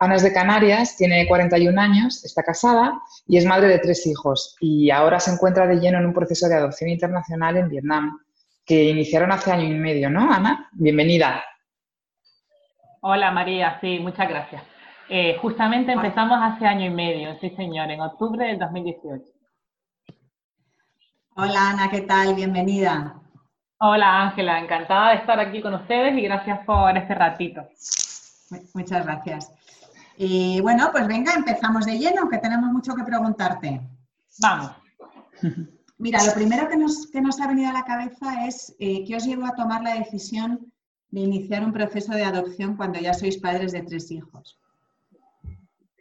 Ana es de Canarias, tiene 41 años, está casada y es madre de tres hijos y ahora se encuentra de lleno en un proceso de adopción internacional en Vietnam que iniciaron hace año y medio, ¿no, Ana? Bienvenida. Hola María, sí, muchas gracias. Eh, justamente empezamos hace año y medio, sí señor, en octubre del 2018. Hola Ana, ¿qué tal? Bienvenida. Hola Ángela, encantada de estar aquí con ustedes y gracias por este ratito. Muchas gracias. Y bueno, pues venga, empezamos de lleno, que tenemos mucho que preguntarte. Vamos. Mira, lo primero que nos, que nos ha venido a la cabeza es eh, qué os llevó a tomar la decisión de iniciar un proceso de adopción cuando ya sois padres de tres hijos.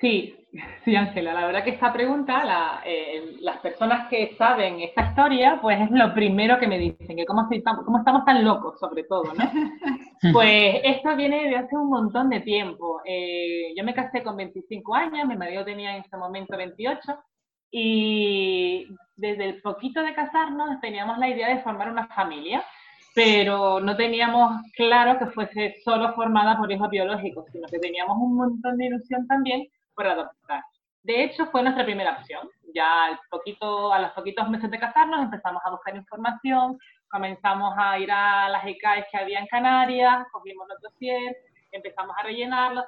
Sí, sí, Ángela, la verdad que esta pregunta, eh, las personas que saben esta historia, pues es lo primero que me dicen, que cómo, cómo estamos tan locos, sobre todo, ¿no? Pues esto viene de hace un montón de tiempo. Eh, yo me casé con 25 años, mi marido tenía en ese momento 28, y desde el poquito de casarnos teníamos la idea de formar una familia, pero no teníamos claro que fuese solo formada por hijos biológicos, sino que teníamos un montón de ilusión también por adoptar. De hecho, fue nuestra primera opción. Ya al poquito, a los poquitos meses de casarnos empezamos a buscar información, comenzamos a ir a las ECAES que había en Canarias, cogimos los dossiers, empezamos a rellenarlos,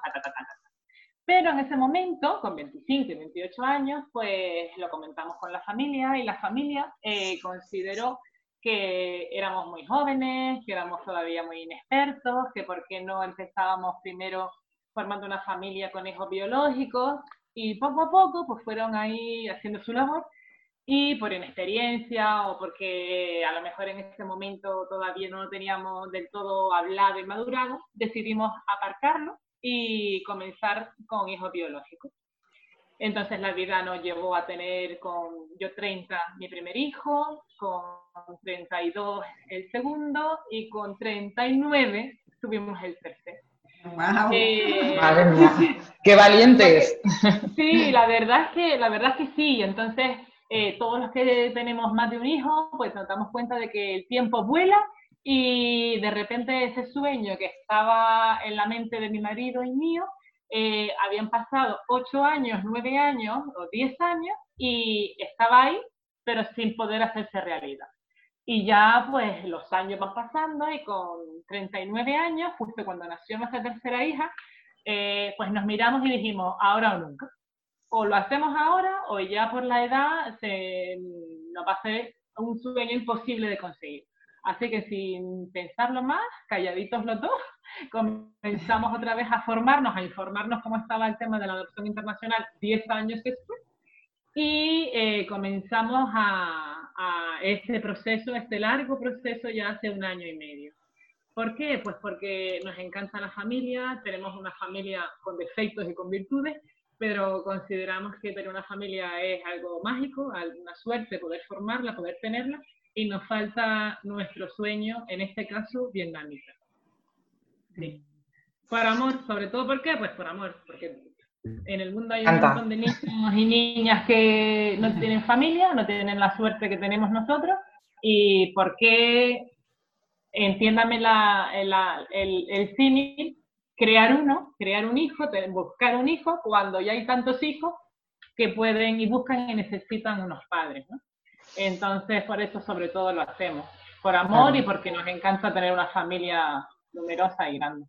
Pero en ese momento, con 25 y 28 años, pues lo comentamos con la familia y la familia eh, consideró que éramos muy jóvenes, que éramos todavía muy inexpertos, que por qué no empezábamos primero formando una familia con hijos biológicos y poco a poco pues fueron ahí haciendo su labor y por inexperiencia o porque a lo mejor en ese momento todavía no lo teníamos del todo hablado y madurado, decidimos aparcarlo y comenzar con hijos biológicos. Entonces la vida nos llevó a tener con yo 30 mi primer hijo, con 32 el segundo y con 39 tuvimos el tercero. Wow. Eh, Madre mía, qué valientes. Sí, la verdad es que la verdad es que sí. Entonces eh, todos los que tenemos más de un hijo, pues nos damos cuenta de que el tiempo vuela y de repente ese sueño que estaba en la mente de mi marido y mío, eh, habían pasado ocho años, nueve años o diez años y estaba ahí, pero sin poder hacerse realidad. Y ya pues los años van pasando y con 39 años, justo cuando nació nuestra tercera hija, eh, pues nos miramos y dijimos, ahora o nunca o lo hacemos ahora o ya por la edad se nos va a ser un sueño imposible de conseguir. Así que sin pensarlo más, calladitos los dos, comenzamos otra vez a formarnos, a informarnos cómo estaba el tema de la adopción internacional 10 años después y eh, comenzamos a, a este proceso, este largo proceso ya hace un año y medio. ¿Por qué? Pues porque nos encanta la familia, tenemos una familia con defectos y con virtudes pero consideramos que tener una familia es algo mágico, una suerte poder formarla, poder tenerla, y nos falta nuestro sueño, en este caso, vietnamita. Sí. Por amor, sobre todo, ¿por qué? Pues por amor, porque en el mundo hay un montón de niños y niñas que no tienen familia, no tienen la suerte que tenemos nosotros, y por qué, entiéndame la, el, el, el símil, crear uno, crear un hijo, buscar un hijo cuando ya hay tantos hijos que pueden y buscan y necesitan unos padres, ¿no? Entonces, por eso sobre todo lo hacemos, por amor y porque nos encanta tener una familia numerosa y grande.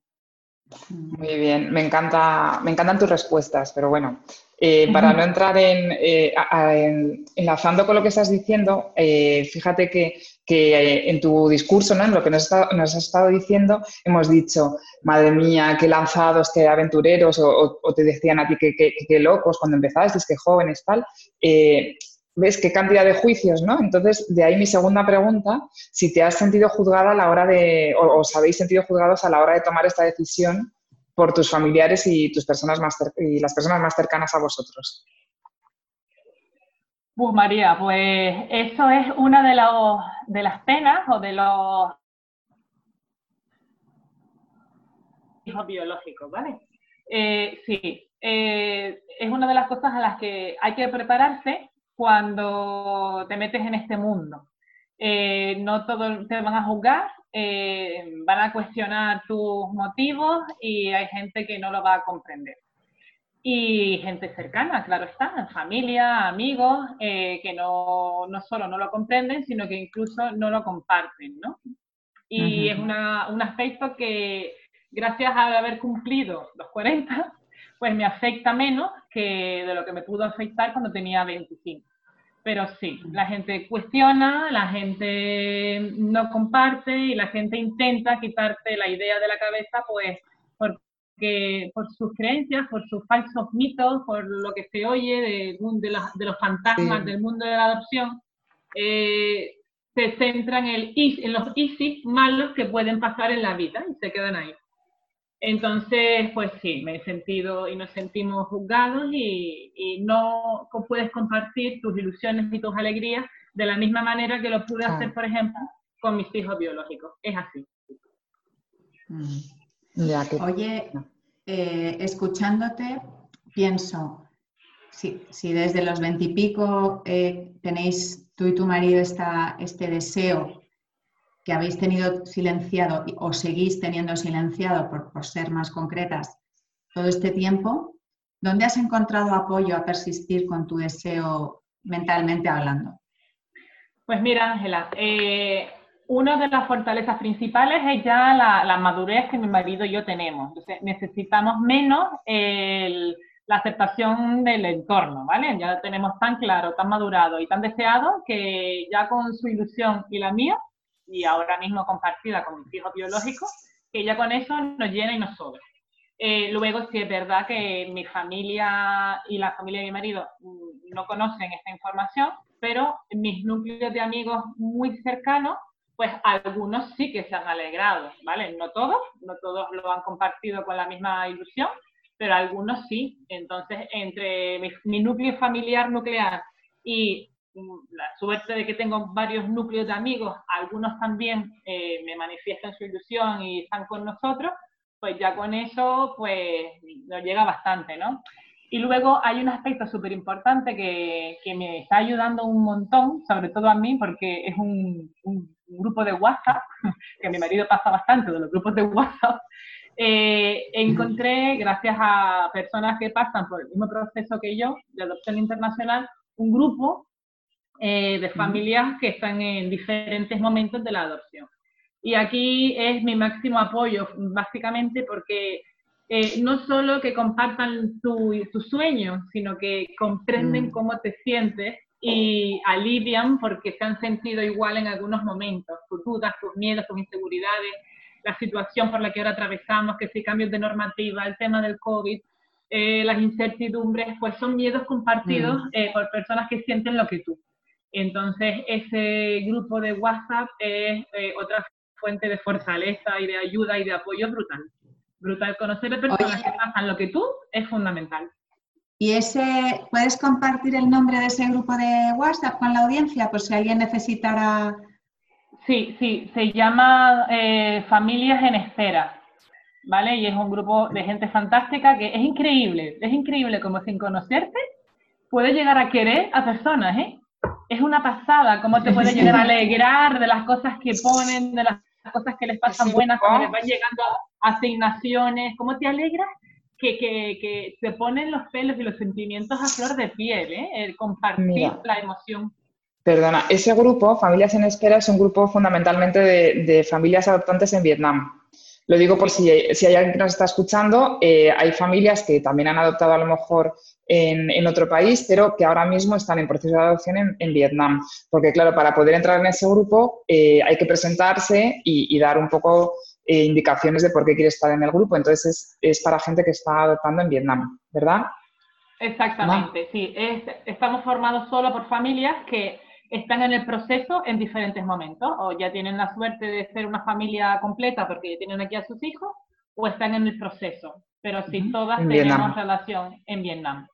Muy bien, me, encanta, me encantan tus respuestas, pero bueno, eh, para no entrar eh, en, enlazando con lo que estás diciendo, eh, fíjate que, en tu discurso, ¿no? en lo que nos, has estado diciendo, hemos dicho, madre mía, qué lanzados, qué aventureros, o, te decían a ti qué locos cuando empezaste, qué jóvenes, tal. ¿Ves qué cantidad de juicios, no? Entonces, de ahí mi segunda pregunta, si te has sentido juzgada a la hora de, o os habéis sentido juzgados a la hora de tomar esta decisión por tus familiares y, tus personas más y las personas más cercanas a vosotros? Pues María, pues eso es una de, los, de las penas o de los hijos biológicos, ¿vale? Eh, sí, eh, es una de las cosas a las que hay que prepararse cuando te metes en este mundo. Eh, no todos te van a juzgar, van a cuestionar tus motivos y hay gente que no lo va a comprender y gente cercana, claro está, familia, amigos, eh, que no, no, solo no lo comprenden, sino que incluso no lo comparten, ¿no? Y es una, un aspecto que, gracias a haber cumplido los 40, pues me afecta menos que de lo que me pudo afectar cuando tenía 25. Pero sí, la gente cuestiona, la gente no comparte y la gente intenta quitarte la idea de la cabeza, pues que por sus creencias, por sus falsos mitos, por lo que se oye de, de, de los fantasmas del mundo de la adopción, eh, se centran en, en los ISIS malos que pueden pasar en la vida y se quedan ahí. Entonces, pues sí, me he sentido y nos sentimos juzgados y, y, no puedes compartir tus ilusiones y tus alegrías de la misma manera que lo pude hacer, por ejemplo, con mis hijos biológicos. Es así. Mm. Oye, eh, escuchándote, pienso, si, si, desde los veintipico eh, tenéis tú y tu marido esta, este deseo que habéis tenido silenciado o seguís teniendo silenciado por, ser más concretas todo este tiempo, ¿dónde has encontrado apoyo a persistir con tu deseo mentalmente hablando? Pues mira, Ángela, eh, una de las fortalezas principales es ya la, madurez que mi marido y yo tenemos. Necesitamos menos la aceptación del entorno, ¿vale? Ya lo tenemos tan claro, tan madurado y tan deseado que ya con su ilusión y la mía, y ahora mismo compartida con mis hijos biológicos, que ya con eso nos llena y nos sobra. Eh, luego, sí es verdad que mi familia y la familia de mi marido mm, no conocen esta información, pero mis núcleos de amigos muy cercanos pues algunos sí que se han alegrado, ¿vale? No todos, no todos lo han compartido con la misma ilusión, pero algunos sí. Entonces, entre mi, núcleo familiar nuclear y la suerte de que tengo varios núcleos de amigos, algunos también eh, me manifiestan su ilusión y están con nosotros, pues ya con eso, pues nos llega bastante, ¿no? Y luego hay un aspecto súper importante que, que, me está ayudando un montón, sobre todo a mí, porque es un, un grupo de WhatsApp, que mi marido pasa bastante de los grupos de WhatsApp, eh, encontré, gracias a personas que pasan por el mismo proceso que yo, de adopción internacional, un grupo eh, de familias que están en diferentes momentos de la adopción. Y aquí es mi máximo apoyo, básicamente porque eh, no solo que compartan tu, tu sueño, sino que comprenden mm. cómo te sientes y alivian porque se han sentido igual en algunos momentos, tus dudas, tus miedos, tus inseguridades, la situación por la que ahora atravesamos, que si cambios de normativa, el tema del COVID, eh, las incertidumbres, pues son miedos compartidos mm. eh, por personas que sienten lo que tú. Entonces, ese grupo de WhatsApp es eh, otra fuente de fortaleza y de ayuda y de apoyo brutal. Brutal. Conocer a personas que pasan lo que tú es fundamental. ¿Y ese, puedes compartir el nombre de ese grupo de WhatsApp con la audiencia por si alguien necesitara? Sí, sí, se llama eh, Familias en Espera, ¿vale? Y es un grupo de gente fantástica que es increíble, es increíble como sin conocerte puede llegar a querer a personas, ¿eh? Es una pasada cómo te puede llegar a alegrar de las cosas que ponen, de las cosas que les pasan buenas, cómo les van llegando asignaciones, cómo te alegras que, que, que, te ponen los pelos y los sentimientos a flor de piel, ¿eh? el compartir la emoción. Perdona, ese grupo, Familias en Espera, es un grupo fundamentalmente de, familias adoptantes en Vietnam. Lo digo por si, si hay alguien que nos está escuchando, eh, hay familias que también han adoptado a lo mejor en, en, otro país, pero que ahora mismo están en proceso de adopción en, en Vietnam. Porque claro, para poder entrar en ese grupo eh, hay que presentarse y, y dar un poco eh, indicaciones de por qué quiere estar en el grupo. Entonces, es, para gente que está adoptando en Vietnam, ¿verdad? Exactamente, sí. estamos formados solo por familias que están en el proceso en diferentes momentos, o ya tienen la suerte de ser una familia completa porque tienen aquí a sus hijos, o están en el proceso, pero sí todas tenemos relación en Vietnam.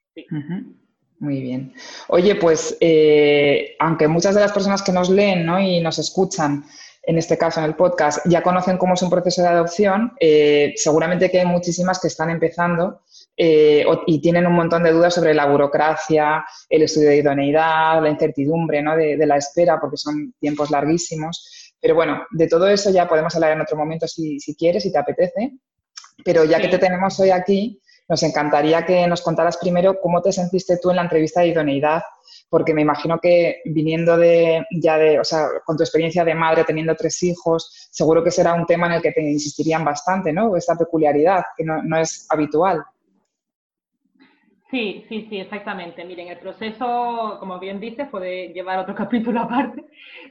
Muy bien. Oye, pues eh, aunque muchas de las personas que nos leen y nos escuchan, en este caso en el podcast, ya conocen cómo es un proceso de adopción, eh, seguramente que hay muchísimas que están empezando eh, y tienen un montón de dudas sobre la burocracia, el estudio de idoneidad, la incertidumbre de, la espera, porque son tiempos larguísimos. Pero bueno, de todo eso ya podemos hablar en otro momento si, quieres, si te apetece. Pero ya que te tenemos hoy aquí, nos encantaría que nos contaras primero cómo te sentiste tú en la entrevista de idoneidad, porque me imagino que viniendo de ya de, o sea, con tu experiencia de madre, teniendo tres hijos, seguro que será un tema en el que te insistirían bastante, ¿no? Esta peculiaridad que no es habitual. Sí, sí, sí, exactamente. Miren, el proceso, como bien dices, puede llevar otro capítulo aparte,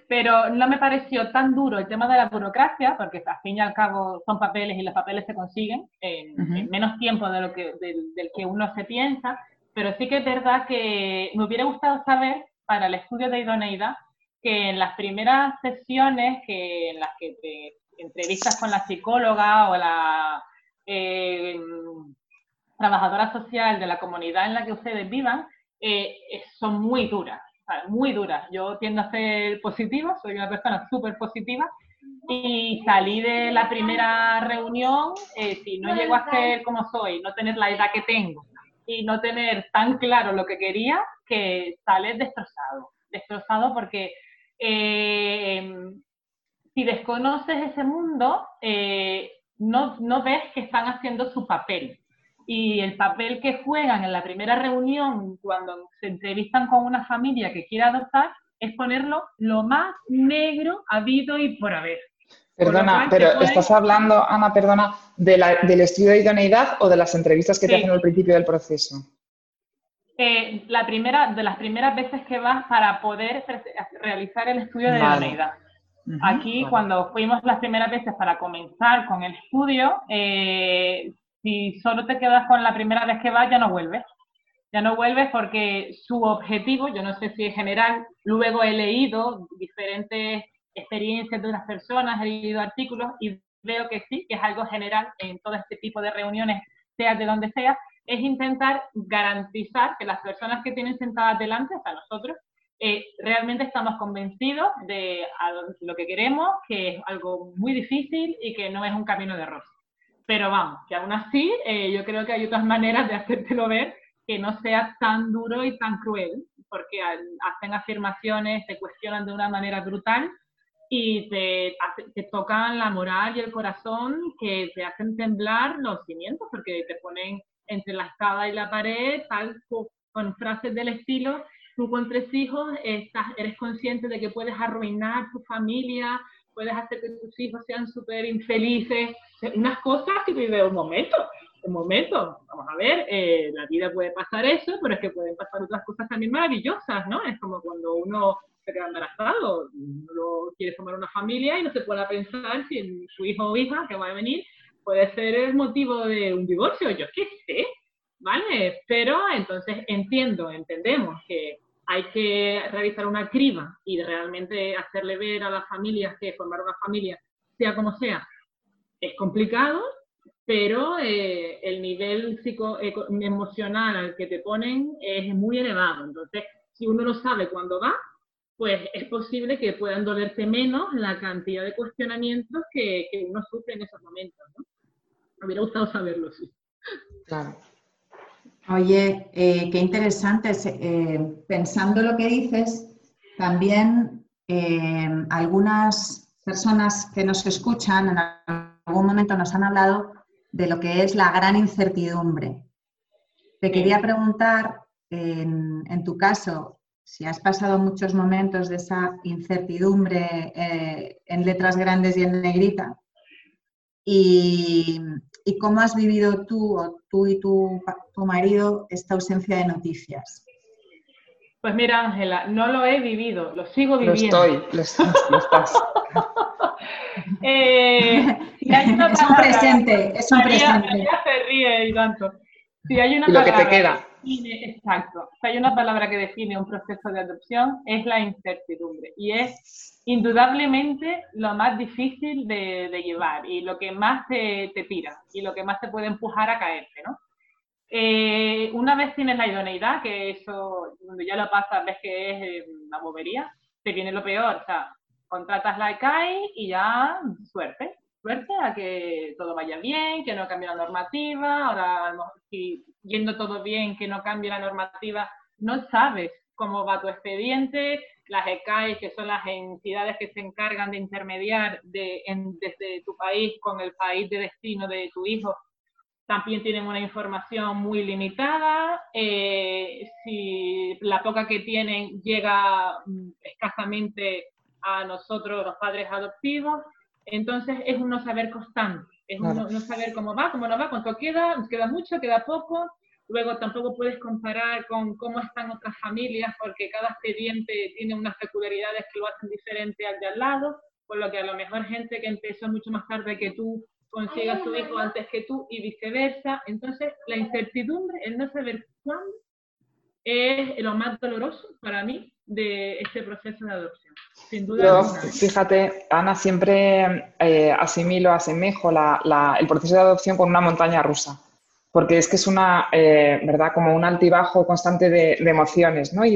pero no me pareció tan duro el tema de la burocracia, porque al fin y al cabo son papeles y los papeles se consiguen en, menos tiempo de lo que, del, que uno se piensa, pero sí que es verdad que me hubiera gustado saber para el estudio de idoneidad que en las primeras sesiones que, en las que te entrevistas con la psicóloga o la... Eh, trabajadora social de la comunidad en la que ustedes vivan eh, son muy duras, muy duras. Yo tiendo a ser positiva, soy una persona súper positiva y salí de la primera reunión, eh, si no llego a ser como soy, no tener la edad que tengo y no tener tan claro lo que quería, que sales destrozado, destrozado porque eh, si desconoces ese mundo, no, no ves que están haciendo su papel y el papel que juegan en la primera reunión cuando se entrevistan con una familia que quiere adoptar es ponerlo lo más negro habido y por haber. Perdona, pero ¿estás hablando, Ana, perdona, de la, del estudio de idoneidad o de las entrevistas que te hacen al principio del proceso? Eh, la primera, de las primeras veces que vas para poder realizar el estudio de idoneidad. Aquí, cuando fuimos las primeras veces para comenzar con el estudio, eh, si solo te quedas con la primera vez que vas, ya no vuelves. Ya no vuelves porque su objetivo, yo no sé si es general, luego he leído diferentes experiencias de otras personas, he leído artículos y veo que sí, que es algo general en todo este tipo de reuniones, sea de donde sea, es intentar garantizar que las personas que tienen sentadas delante, sea, nosotros, eh, realmente estamos convencidos de lo que queremos, que es algo muy difícil y que no es un camino de rosa. Pero vamos, que aún así eh, yo creo que hay otras maneras de hacértelo ver que no sea tan duro y tan cruel, porque hacen afirmaciones, te cuestionan de una manera brutal y te, te tocan la moral y el corazón que te hacen temblar los cimientos, porque te ponen entre la espada y la pared, tal con frases del estilo, tú con tres hijos estás, eres consciente de que puedes arruinar tu familia, puedes hacer que tus hijos sean súper infelices, unas cosas que vive un momento, un momento, vamos a ver, eh, la vida puede pasar eso, pero es que pueden pasar otras cosas también maravillosas, ¿no? Es como cuando uno se queda embarazado, uno quiere formar una familia y no se puede pensar si su hijo o hija que va a venir puede ser el motivo de un divorcio, yo qué sé, ¿vale? Pero entonces entiendo, entendemos que hay que realizar una criba y realmente hacerle ver a las familias que formar una familia, sea como sea, es complicado, pero eh, el nivel psico emocional al que te ponen es muy elevado. Entonces, si uno no sabe cuándo va, pues es posible que puedan dolerte menos la cantidad de cuestionamientos que, que uno sufre en esos momentos. ¿no? Me hubiera gustado saberlo, sí. Claro. Oye, eh, qué interesante. Eh, pensando lo que dices, también eh, algunas personas que nos escuchan en algún momento nos han hablado de lo que es la gran incertidumbre. Te quería preguntar, en, tu caso, si has pasado muchos momentos de esa incertidumbre en letras grandes y en negrita, y, ¿Y cómo has vivido tú o tú y tu, tu marido esta ausencia de noticias? Pues mira, Ángela, no lo he vivido, lo sigo viviendo. Lo estoy, lo, estás. eh, es un presente, es un presente. Ya se ríe y tanto. Si hay una lo que te queda. Define, exacto, si hay una palabra que define un proceso de adopción, es la incertidumbre. Y es indudablemente lo más difícil de, llevar y lo que más te, tira y lo que más te puede empujar a caerte, ¿no? Eh, una vez tienes la idoneidad, que eso, cuando ya lo pasas, ves que es eh, una bobería, te viene lo peor, o sea, contratas la ICAI y ya, suerte, suerte a que todo vaya bien, que no cambie la normativa, ahora si yendo todo bien, que no cambie la normativa, no sabes cómo va tu expediente, las ECAI, que son las entidades que se encargan de intermediar de, desde tu país con el país de destino de tu hijo, también tienen una información muy limitada. Eh, si la poca que tienen llega mm, escasamente a nosotros, los padres adoptivos, entonces es un no saber constante, es un no, saber cómo va, cómo no va, cuánto queda, queda mucho, queda poco. Luego tampoco puedes comparar con cómo están otras familias porque cada expediente tiene unas peculiaridades que lo hacen diferente al de al lado, por lo que a lo mejor gente que empezó mucho más tarde que tú consiga su hijo antes que tú y viceversa. Entonces, la incertidumbre, el no saber cuándo, es lo más doloroso para mí de este proceso de adopción. Sin duda. fíjate, Ana, siempre eh, asimilo, asemejo el proceso de adopción con una montaña rusa, porque es que es una, eh, ¿verdad? Como un altibajo constante de, emociones, ¿no? Y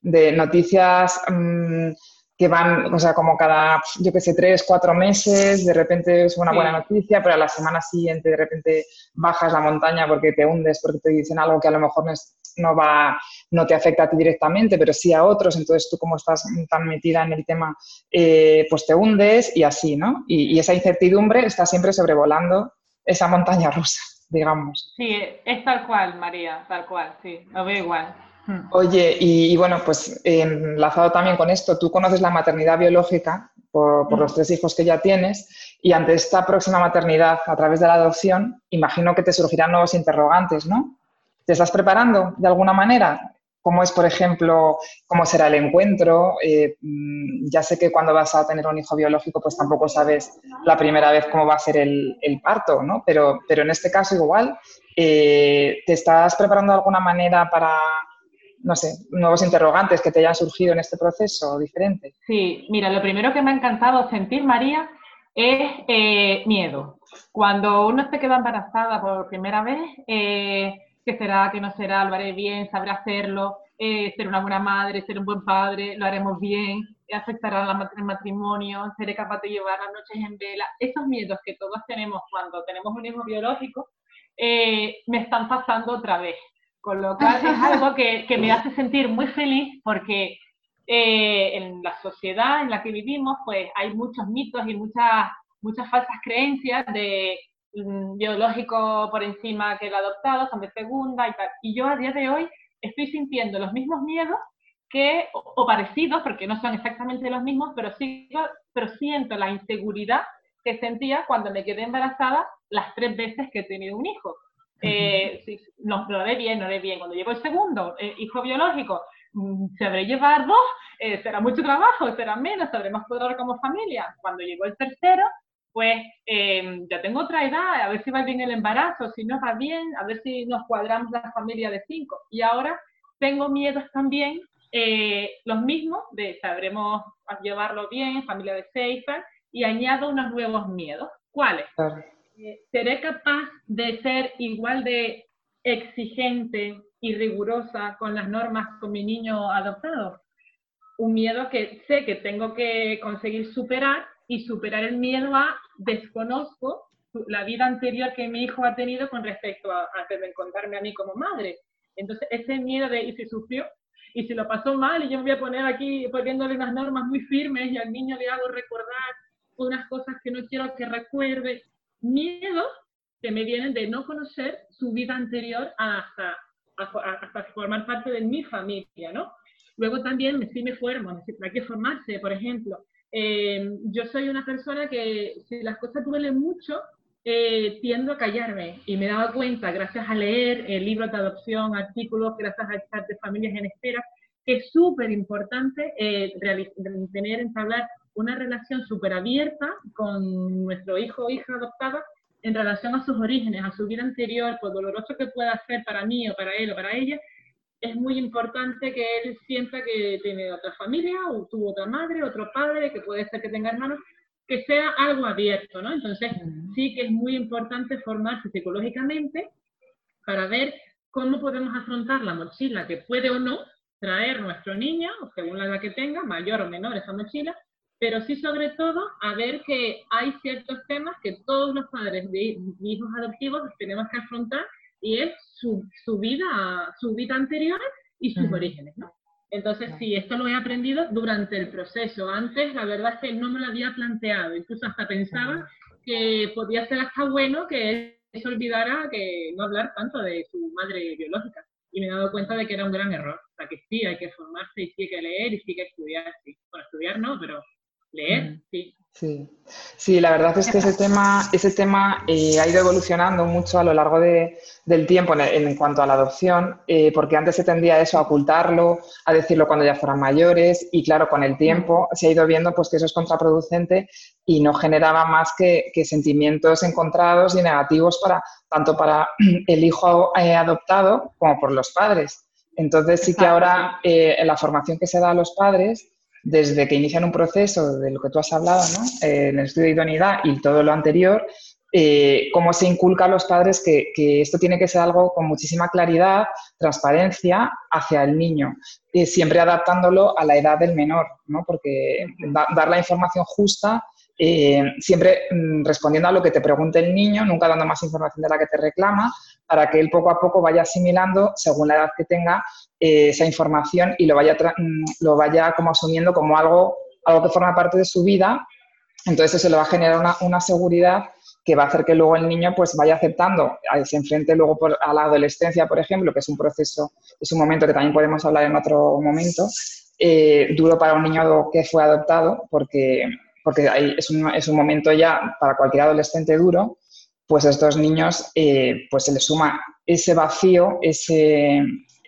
de, noticias mm, que van, o sea, como cada, yo qué sé, tres, cuatro meses, de repente es una buena noticia, pero a la semana siguiente de repente bajas la montaña porque te hundes, porque te dicen algo que a lo mejor no, no va no te afecta a ti directamente, pero sí a otros, entonces tú como estás tan metida en el tema, eh, pues te hundes y así, ¿no? Y, esa incertidumbre está siempre sobrevolando esa montaña rusa, digamos. Sí, es tal cual, María, tal cual, sí, lo veo igual. Hmm. Oye, y, bueno, pues enlazado también con esto, tú conoces la maternidad biológica por, por, los tres hijos que ya tienes y ante esta próxima maternidad a través de la adopción, imagino que te surgirán nuevos interrogantes, ¿no? ¿Te estás preparando de alguna manera? cómo es, por ejemplo, cómo será el encuentro. Eh, mm, ya sé que cuando vas a tener un hijo biológico, pues tampoco sabes la primera vez cómo va a ser el, parto, ¿no? Pero, pero en este caso igual, eh, ¿te estás preparando de alguna manera para, no sé, nuevos interrogantes que te hayan surgido en este proceso diferente? Sí, mira, lo primero que me ha encantado sentir, María, es eh, miedo. Cuando uno se queda embarazada por primera vez, qué será, qué no será, lo haré bien, sabré hacerlo, eh, ser una buena madre, ser un buen padre, lo haremos bien, afectará el matrimonio, seré capaz de llevar las noches en vela. Esos miedos que todos tenemos cuando tenemos un hijo biológico eh, me están pasando otra vez. Con lo cual es algo que, que me hace sentir muy feliz porque eh, en la sociedad en la que vivimos pues hay muchos mitos y muchas, muchas falsas creencias de biológico por encima que el adoptado, son de segunda y tal. Y yo a día de hoy estoy sintiendo los mismos miedos que, o, parecidos, porque no son exactamente los mismos, pero, sí, pero siento la inseguridad que sentía cuando me quedé embarazada las tres veces que he tenido un hijo. Eh, no, lo haré bien, no lo haré bien. Cuando llevo el segundo eh, hijo biológico, mm, sabré llevar dos, eh, será mucho trabajo, será menos, sabremos poder como familia. Cuando llegó el tercero, pues em, ya tengo otra edad, a ver si va bien el embarazo, si no va bien, a ver si nos cuadramos la familia de cinco. Y ahora tengo miedos también, eh, los mismos, de sabremos llevarlo bien, familia de seis, y añado unos nuevos miedos. ¿Cuáles? Eh, ¿Seré capaz de ser igual de exigente y rigurosa con las normas con mi niño adoptado? Un miedo que sé que tengo que conseguir superar y superar el miedo a desconozco la vida anterior que mi hijo ha tenido con respecto a, antes encontrarme a mí como madre. Entonces, ese miedo de, ¿y si sufrió? ¿Y si lo pasó mal? Y yo me voy a poner aquí poniéndole unas normas muy firmes y al niño le hago recordar unas cosas que no quiero que recuerde. Miedos que me vienen de no conocer su vida anterior hasta, hasta formar parte de mi familia, ¿no? Luego también, si me formo, hay que formarse, por ejemplo. Eh, yo soy una persona que si las cosas duelen mucho, eh, tiendo a callarme. Y me dado cuenta, gracias a leer el libro de adopción, artículos, gracias a estar de familias en espera, que es súper importante eh, tener, entablar una relación súper abierta con nuestro hijo o hija adoptada en relación a sus orígenes, a su vida anterior, por doloroso que pueda ser para mí o para él o para ella, es muy importante que él sienta que tiene otra familia, o tuvo otra madre, otro padre, que puede ser que tenga hermanos, que sea algo abierto, ¿no? Entonces, sí que es muy importante formarse psicológicamente para ver cómo podemos afrontar la mochila que puede o no traer nuestro niño, según la edad que tenga, mayor o menor esa mochila, pero sí sobre todo a ver que hay ciertos temas que todos los padres de hijos adoptivos tenemos que afrontar y es su, su vida, su vida anterior y sus orígenes, ¿no? Entonces, sí, esto lo he aprendido durante el proceso. Antes, la verdad es que no me lo había planteado, incluso hasta pensaba que podía ser hasta bueno que se olvidara que no hablar tanto de su madre biológica. Y me he dado cuenta de que era un gran error. O sea, que sí, hay que formarse y sí hay que leer y sí hay que estudiar. Sí. Bueno, estudiar no, pero leer, sí. Sí. sí, la verdad es que ese tema, ese tema eh, ha ido evolucionando mucho a lo largo del tiempo en, cuanto a la adopción, eh, porque antes se tendía eso, a ocultarlo, a decirlo cuando ya fueran mayores, y claro, con el tiempo se ha ido viendo pues, que eso es contraproducente y no generaba más que, sentimientos encontrados y negativos para, tanto para el hijo eh, adoptado como por los padres. Entonces sí que ahora en la formación que se da a los padres, desde que inician un proceso de lo que tú has hablado, ¿no? Eh, en el estudio de idoneidad y todo lo anterior, eh, cómo se inculca a los padres que, esto tiene que ser algo con muchísima claridad, transparencia hacia el niño, eh, siempre adaptándolo a la edad del menor, ¿no? porque dar la información justa eh, siempre mm, respondiendo a lo que te pregunte el niño, nunca dando más información de la que te reclama, para que él poco a poco vaya asimilando, según la edad que tenga, eh, esa información y lo vaya, mm, lo vaya como asumiendo como algo, algo que forma parte de su vida. Entonces eso le va a generar una, seguridad que va a hacer que luego el niño pues vaya aceptando, se enfrente luego a la adolescencia, por ejemplo, que es un proceso, es un momento que también podemos hablar en otro momento, eh, duro para un niño que fue adoptado, porque porque es, un, es, un, momento ya para cualquier adolescente duro, pues a estos niños eh, pues se les suma ese vacío, ese,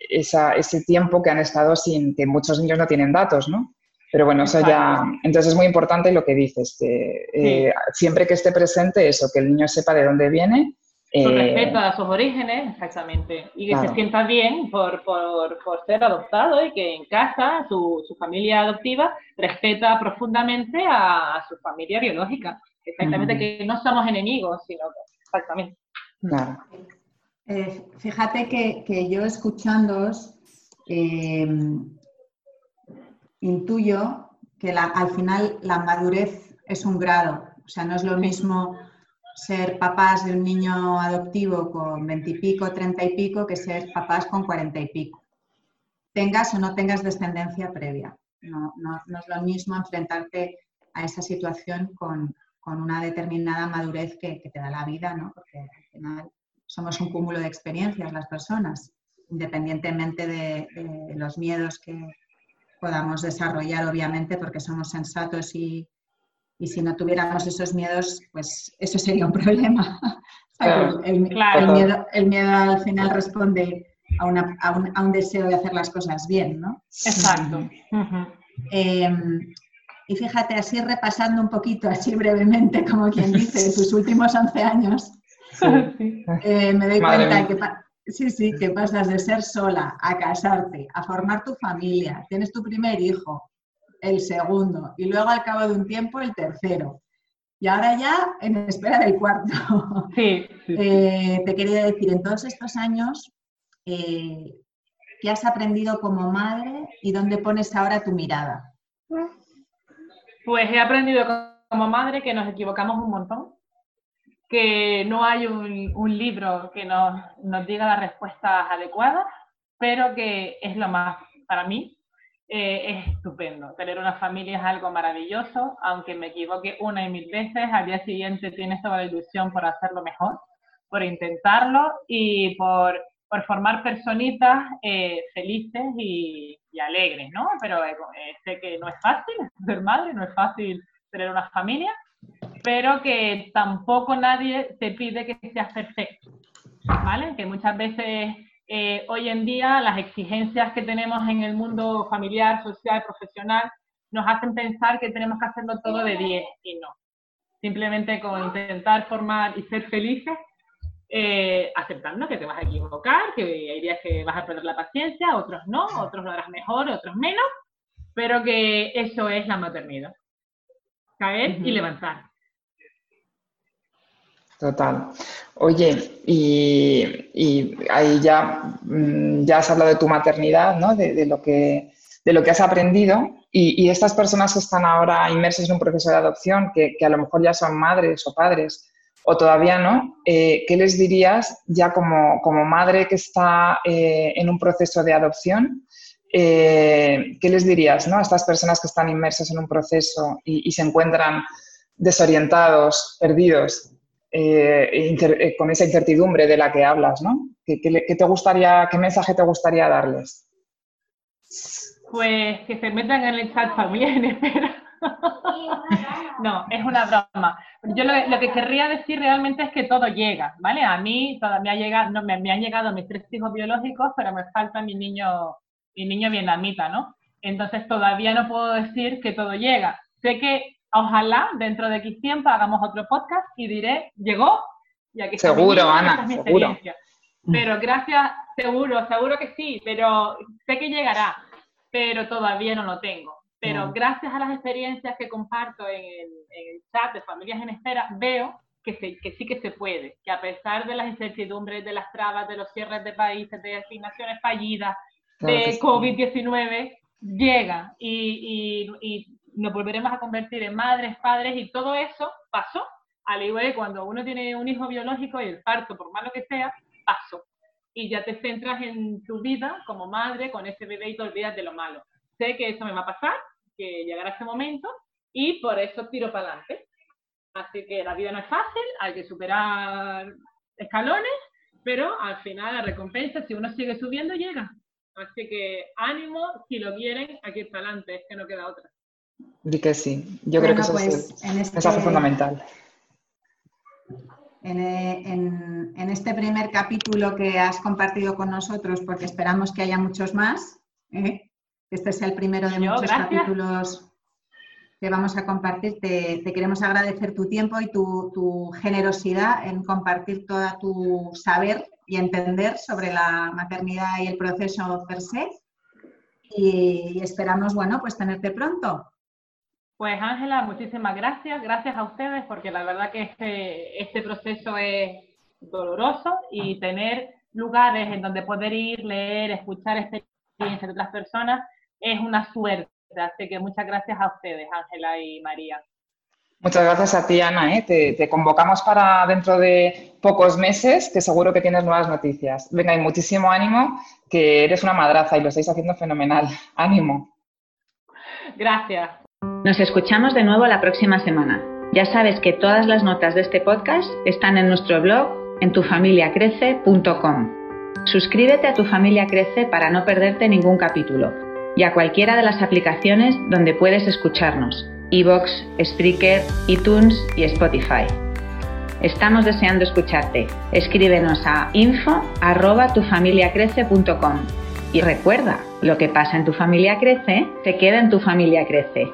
ese tiempo que han estado sin, que muchos niños no tienen datos, ¿no? Pero bueno, eso ya, entonces es muy importante lo que dices, que eh, siempre que esté presente eso, que el niño sepa de dónde viene con eh, respeto a sus orígenes, exactamente, y que se sienta bien por, por, por, ser adoptado y que en casa su, su familia adoptiva respeta profundamente a, su familia biológica. Exactamente, que no somos enemigos, sino exactamente. Claro. Eh, fíjate que, que, yo escuchándoos eh, intuyo que la, al final la madurez es un grado, o sea, no es lo mismo ser papás de un niño adoptivo con veintipico, treinta y pico, que ser papás con cuarenta y pico. Tengas o no tengas descendencia previa. No, es lo mismo enfrentarte a esa situación con, una determinada madurez que, te da la vida, ¿no? porque al final somos un cúmulo de experiencias las personas, independientemente de, de los miedos que podamos desarrollar, obviamente, porque somos sensatos y, y si no tuviéramos esos miedos, pues eso sería un problema. el, miedo, el, miedo, al final responde a, una, a, un, deseo de hacer las cosas bien, ¿no? Exacto. Em, y fíjate, así repasando un poquito, así brevemente, como quien dice, sus últimos 11 años, eh, me doy cuenta que, sí, sí, que pasas de ser sola a casarte, a formar tu familia, tienes tu primer hijo, el segundo y luego al cabo de un tiempo el tercero. Y ahora ya en espera del cuarto. Sí, eh, te quería decir, en todos estos años, eh, ¿qué has aprendido como madre y dónde pones ahora tu mirada? Pues he aprendido como madre que nos equivocamos un montón, que no hay un, un libro que nos, nos diga las respuestas adecuadas, pero que es lo más, para mí, eh, es estupendo. Tener una familia es algo maravilloso, aunque me equivoque una y mil veces, al día siguiente tienes toda la ilusión por hacerlo mejor, por intentarlo y por, por formar personitas eh, felices y, alegres, ¿no? Pero eh, sé que no es fácil ser madre, no es fácil tener una familia, pero que tampoco nadie te pide que seas perfecto, ¿vale? Que muchas veces eh, hoy en día las exigencias que tenemos en el mundo familiar, social, profesional, nos hacen pensar que tenemos que hacerlo todo de 10 y no. simplemente con intentar formar y ser felices, eh, aceptando que te vas a equivocar, que hay días que vas a perder la paciencia, otros no, otros lo harás mejor, otros menos, pero que eso es la maternidad. Caer y levantar. Total. Oye, y, ahí ya, mm, ya has hablado de tu maternidad, ¿no? De, lo, que, de lo que has aprendido. Y, estas personas que están ahora inmersas en un proceso de adopción, que, a lo mejor ya son madres o padres, o todavía no, eh, ¿qué les dirías ya como, madre que está eh, en un proceso de adopción? Eh, ¿Qué les dirías ¿no? a estas personas que están inmersas en un proceso y se encuentran desorientados, perdidos? Eh, eh, con esa incertidumbre de la que hablas, ¿no? ¿Qué, mensaje te gustaría darles? Pues que se metan en el chat también, espera. no, es una broma. Yo lo, que querría decir realmente es que todo llega, ¿vale? A mí todavía llega, me, me, han llegado mis tres hijos biológicos, pero me falta mi niño, mi niño vietnamita, ¿no? Entonces todavía no puedo decir que todo llega. Sé que ojalá dentro de X tiempo hagamos otro podcast y diré, llegó, y aquí Seguro, Ana, seguro. Pero gracias, seguro, seguro que sí, pero sé que llegará, pero todavía no lo tengo. Pero gracias a las experiencias que comparto en el, chat de Familias en Espera, veo que, que, sí que se puede, que a pesar de las incertidumbres, de las trabas, de los cierres de países, de asignaciones fallidas, de COVID-19, llega y, y, nos volveremos a convertir en madres, padres y todo eso pasó. Al igual que cuando uno tiene un hijo biológico y el parto, por malo que sea, pasó. Y ya te centras en tu vida como madre con ese bebé y te olvidas de lo malo. Sé que eso me va a pasar, que llegará ese momento y por eso tiro para adelante. Así que la vida no es fácil, hay que superar escalones, pero al final la recompensa, si uno sigue subiendo, llega. Así que ánimo, si lo quieren, aquí para adelante, es que no queda otra. Di que sí. Yo creo que eso es pues, un este mensaje fundamental. En, este primer capítulo que has compartido con nosotros, porque esperamos que haya muchos más, ¿eh? este es el primero de muchos capítulos que vamos a compartir, te, queremos agradecer tu tiempo y tu, generosidad en compartir todo tu saber y entender sobre la maternidad y el proceso per se. Y, y esperamos, bueno, pues tenerte pronto. Pues Ángela, muchísimas gracias. Gracias a ustedes porque la verdad que este, este proceso es doloroso y tener lugares en donde poder ir, leer, escuchar experiencias de otras personas es una suerte. Así que muchas gracias a ustedes, Ángela y María. Muchas gracias a ti, Ana. ¿eh? Te, te, convocamos para dentro de pocos meses, que seguro que tienes nuevas noticias. Venga, y muchísimo ánimo, que eres una madraza y lo estáis haciendo fenomenal. Ánimo. Gracias. Nos escuchamos de nuevo la próxima semana. Ya sabes que todas las notas de este podcast están en nuestro blog en tufamiliacrece.com. Suscríbete a Tu Familia Crece para no perderte ningún capítulo y a cualquiera de las aplicaciones donde puedes escucharnos, iVoox, Spreaker, iTunes y Spotify. Estamos deseando escucharte. Escríbenos a info@tufamiliacrece.com y recuerda, lo que pasa en tu familia crece, se queda en tu familia crece.